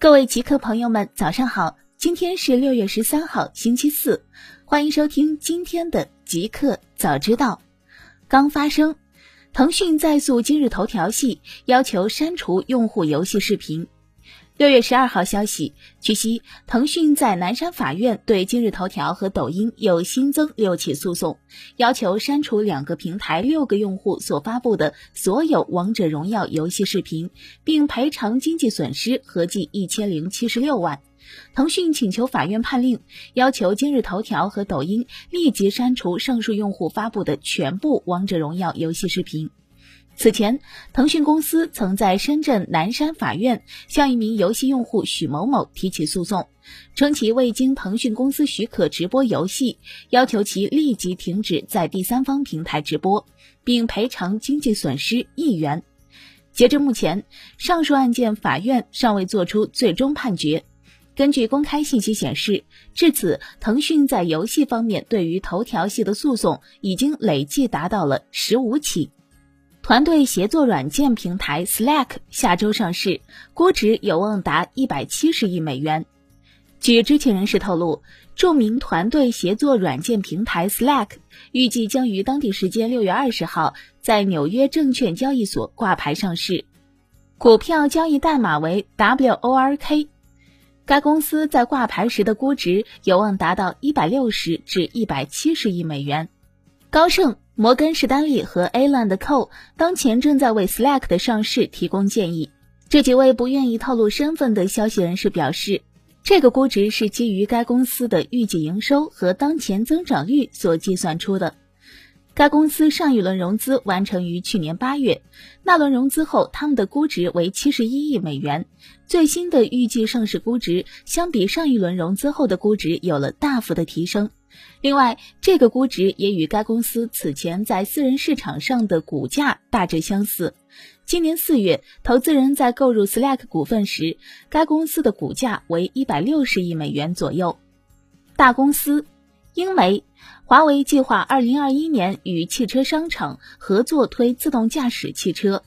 各位极客朋友们，早上好！今天是六月十三号，星期四，欢迎收听今天的极客早知道。刚发生，腾讯在诉今日头条系，要求删除用户游戏视频。六月十二号消息，据悉，腾讯在南山法院对今日头条和抖音又新增六起诉讼，要求删除两个平台六个用户所发布的所有王者荣耀游戏视频，并赔偿经济损失合计一千零七十六万。腾讯请求法院判令，要求今日头条和抖音立即删除上述用户发布的全部王者荣耀游戏视频。此前，腾讯公司曾在深圳南山法院向一名游戏用户许某某提起诉讼，称其未经腾讯公司许可直播游戏，要求其立即停止在第三方平台直播，并赔偿经济损失一元。截至目前，上述案件法院尚未作出最终判决。根据公开信息显示，至此，腾讯在游戏方面对于头条系的诉讼已经累计达到了十五起。团队协作软件平台 Slack 下周上市，估值有望达一百七十亿美元。据知情人士透露，著名团队协作软件平台 Slack 预计将于当地时间六月二十号在纽约证券交易所挂牌上市，股票交易代码为 WORK。该公司在挂牌时的估值有望达到一百六十至一百七十亿美元。高盛。摩根士丹利和 a l a n Co 当前正在为 Slack 的上市提供建议。这几位不愿意透露身份的消息人士表示，这个估值是基于该公司的预计营收和当前增长率所计算出的。该公司上一轮融资完成于去年八月，那轮融资后，他们的估值为七十一亿美元。最新的预计上市估值相比上一轮融资后的估值有了大幅的提升。另外，这个估值也与该公司此前在私人市场上的股价大致相似。今年四月，投资人在购入 Slack 股份时，该公司的股价为一百六十亿美元左右。大公司，英媒，华为计划二零二一年与汽车商厂合作推自动驾驶汽车。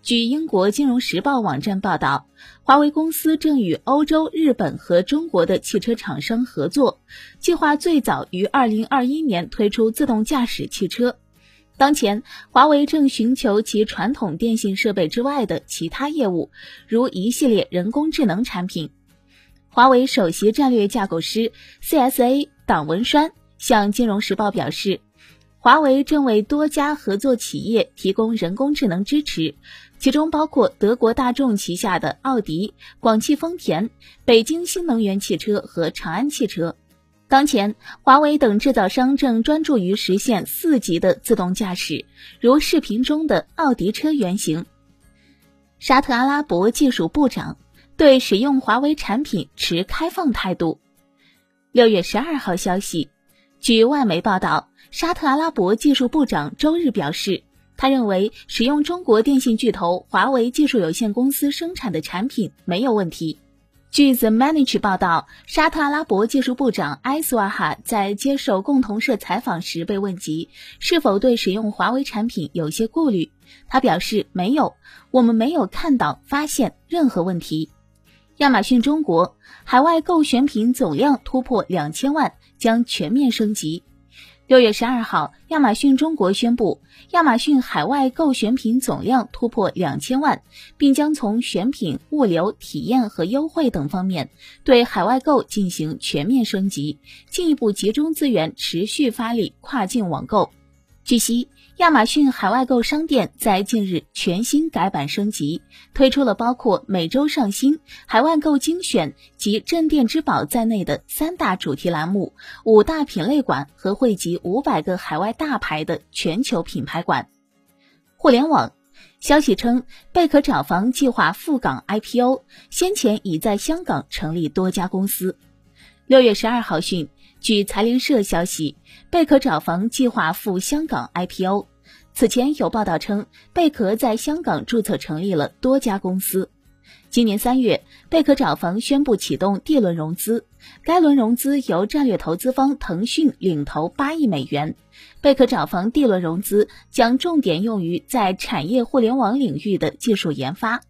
据英国金融时报网站报道，华为公司正与欧洲、日本和中国的汽车厂商合作，计划最早于二零二一年推出自动驾驶汽车。当前，华为正寻求其传统电信设备之外的其他业务，如一系列人工智能产品。华为首席战略架构师 CSA 党文栓向金融时报表示。华为正为多家合作企业提供人工智能支持，其中包括德国大众旗下的奥迪、广汽丰田、北京新能源汽车和长安汽车。当前，华为等制造商正专注于实现四级的自动驾驶，如视频中的奥迪车原型。沙特阿拉伯技术部长对使用华为产品持开放态度。六月十二号消息，据外媒报道。沙特阿拉伯技术部长周日表示，他认为使用中国电信巨头华为技术有限公司生产的产品没有问题。据 The Manage 报道，沙特阿拉伯技术部长埃斯瓦哈在接受共同社采访时被问及是否对使用华为产品有些顾虑，他表示没有，我们没有看到发现任何问题。亚马逊中国海外购选品总量突破两千万，将全面升级。六月十二号，亚马逊中国宣布，亚马逊海外购选品总量突破两千万，并将从选品、物流、体验和优惠等方面对海外购进行全面升级，进一步集中资源，持续发力跨境网购。据悉。亚马逊海外购商店在近日全新改版升级，推出了包括每周上新、海外购精选及镇店之宝在内的三大主题栏目、五大品类馆和汇集五百个海外大牌的全球品牌馆。互联网消息称，贝壳找房计划赴港 IPO，先前已在香港成立多家公司。六月十二号讯。据财联社消息，贝壳找房计划赴香港 IPO。此前有报道称，贝壳在香港注册成立了多家公司。今年三月，贝壳找房宣布启动 D 轮融资，该轮融资由战略投资方腾讯领投八亿美元。贝壳找房 D 轮融资将重点用于在产业互联网领域的技术研发、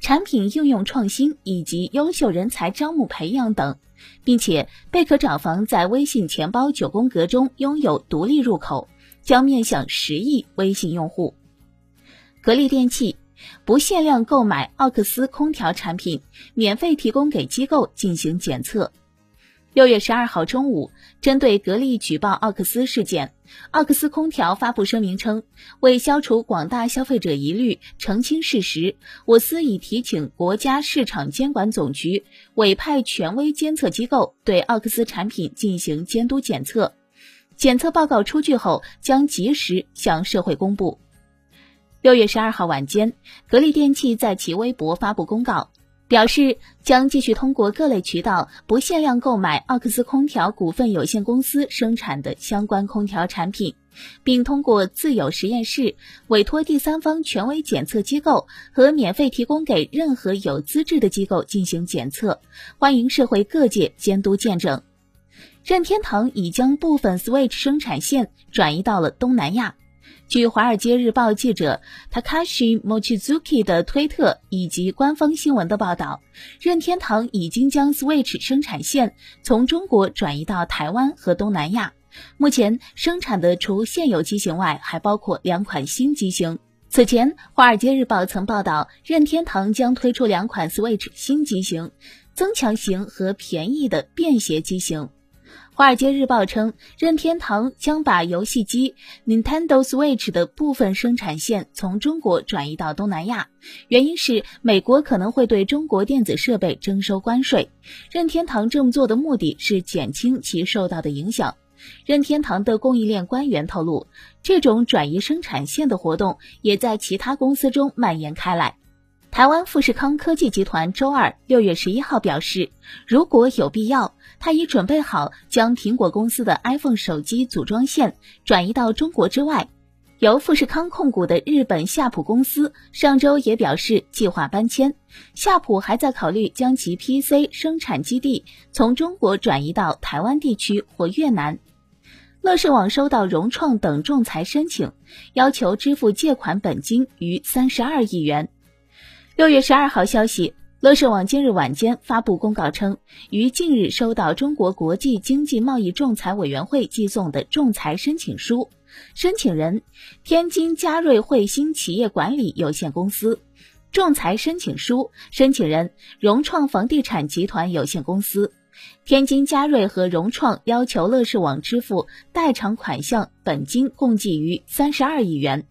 产品应用创新以及优秀人才招募培养等，并且贝壳找房在微信钱包九宫格中拥有独立入口，将面向十亿微信用户。格力电器。不限量购买奥克斯空调产品，免费提供给机构进行检测。六月十二号中午，针对格力举报奥克斯事件，奥克斯空调发布声明称，为消除广大消费者疑虑，澄清事实，我司已提请国家市场监管总局委派权威监测机构对奥克斯产品进行监督检测，检测报告出具后将及时向社会公布。六月十二号晚间，格力电器在其微博发布公告，表示将继续通过各类渠道不限量购买奥克斯空调股份有限公司生产的相关空调产品，并通过自有实验室、委托第三方权威检测机构和免费提供给任何有资质的机构进行检测，欢迎社会各界监督见证。任天堂已将部分 Switch 生产线转移到了东南亚。据《华尔街日报》记者 Takashi Mochizuki 的推特以及官方新闻的报道，任天堂已经将 Switch 生产线从中国转移到台湾和东南亚。目前生产的除现有机型外，还包括两款新机型。此前，《华尔街日报》曾报道，任天堂将推出两款 Switch 新机型，增强型和便宜的便携机型。《华尔街日报》称，任天堂将把游戏机 Nintendo Switch 的部分生产线从中国转移到东南亚，原因是美国可能会对中国电子设备征收关税。任天堂这么做的目的是减轻其受到的影响。任天堂的供应链官员透露，这种转移生产线的活动也在其他公司中蔓延开来。台湾富士康科技集团周二六月十一号表示，如果有必要，他已准备好将苹果公司的 iPhone 手机组装线转移到中国之外。由富士康控股的日本夏普公司上周也表示计划搬迁，夏普还在考虑将其 PC 生产基地从中国转移到台湾地区或越南。乐视网收到融创等仲裁申请，要求支付借款本金逾三十二亿元。六月十二号消息，乐视网今日晚间发布公告称，于近日收到中国国际经济贸易仲裁委员会寄送的仲裁申请书，申请人天津嘉瑞汇鑫企业管理有限公司，仲裁申请书申请人融创房地产集团有限公司，天津嘉瑞和融创要求乐视网支付代偿款项本金共计逾三十二亿元。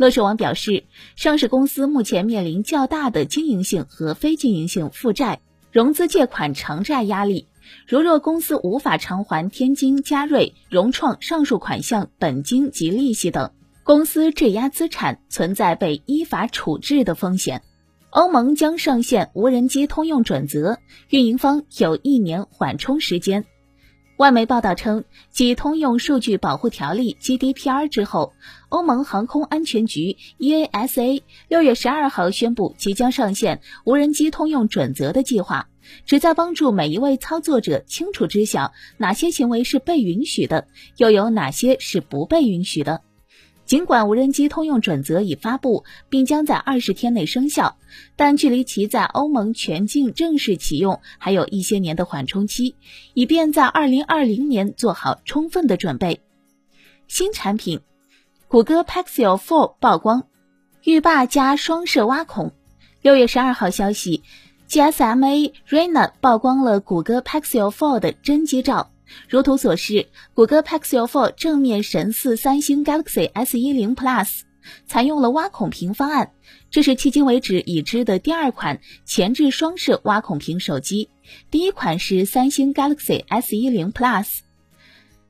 乐视网表示，上市公司目前面临较大的经营性和非经营性负债、融资借款偿债压力。如若公司无法偿还天津嘉瑞、融创上述款项本金及利息等，公司质押资产存在被依法处置的风险。欧盟将上线无人机通用准则，运营方有一年缓冲时间。外媒报道称，继通用数据保护条例 GDPR 之后，欧盟航空安全局 EASA 六月十二号宣布即将上线无人机通用准则的计划，旨在帮助每一位操作者清楚知晓哪些行为是被允许的，又有哪些是不被允许的。尽管无人机通用准则已发布，并将在二十天内生效，但距离其在欧盟全境正式启用还有一些年的缓冲期，以便在二零二零年做好充分的准备。新产品，谷歌 Pixel 4曝光，浴霸加双摄挖孔。六月十二号消息，GSMA Rena 曝光了谷歌 Pixel 4的真机照。如图所示，谷歌 Pixel 4正面神似三星 Galaxy S10 Plus，采用了挖孔屏方案。这是迄今为止已知的第二款前置双摄挖孔屏手机，第一款是三星 Galaxy S10 Plus。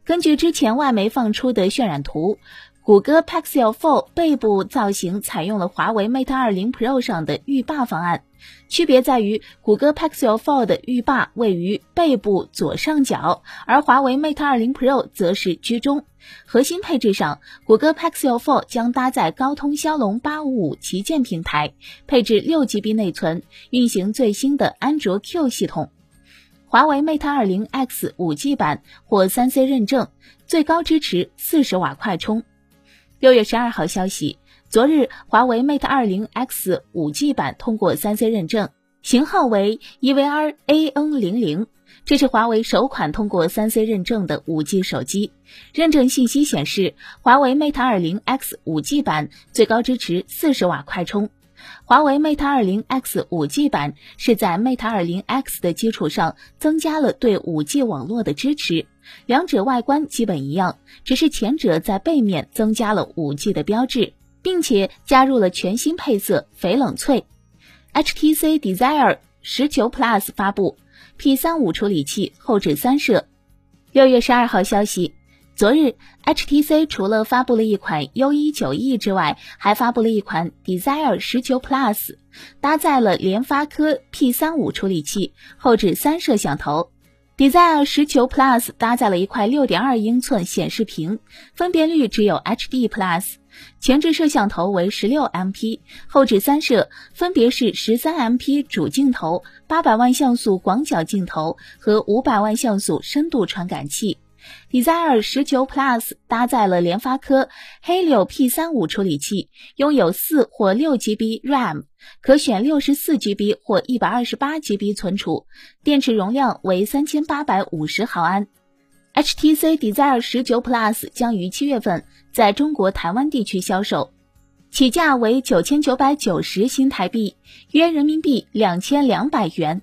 根据之前外媒放出的渲染图，谷歌 Pixel Fold 背部造型采用了华为 Mate 20 Pro 上的浴霸方案，区别在于谷歌 Pixel Fold 的浴霸位于背部左上角，而华为 Mate 20 Pro 则是居中。核心配置上，谷歌 Pixel Fold 将搭载高通骁龙855旗舰平台，配置六 GB 内存，运行最新的安卓 Q 系统。华为 Mate 20 X 5G 版获三 C 认证，最高支持四十瓦快充。六月十二号消息，昨日华为 Mate 二零 X 五 G 版通过三 C 认证，型号为 EVR AN 零零。这是华为首款通过三 C 认证的五 G 手机。认证信息显示，华为 Mate 二零 X 五 G 版最高支持四十瓦快充。华为 Mate 20 X 5G 版是在 Mate 20 X 的基础上增加了对 5G 网络的支持，两者外观基本一样，只是前者在背面增加了 5G 的标志，并且加入了全新配色翡冷翠。HTC Desire 十九 Plus 发布。P 三五处理器后置三摄。六月十二号消息，昨日 HTC 除了发布了一款 U 一九 E 之外，还发布了一款 Desire 十九 Plus，搭载了联发科 P 三五处理器，后置三摄像头。Desire 十九 Plus 搭载了一块六点二英寸显示屏，分辨率只有 HD Plus，前置摄像头为十六 MP，后置三摄分别是十三 MP 主镜头、八百万像素广角镜头和五百万像素深度传感器。Desire 十九 Plus 搭载了联发科 Helio P 三五处理器，拥有四或六 GB RAM，可选六十四 GB 或一百二十八 GB 存储，电池容量为三千八百五十毫安。HTC Desire 十九 Plus 将于七月份在中国台湾地区销售，起价为九千九百九十新台币，约人民币两千两百元。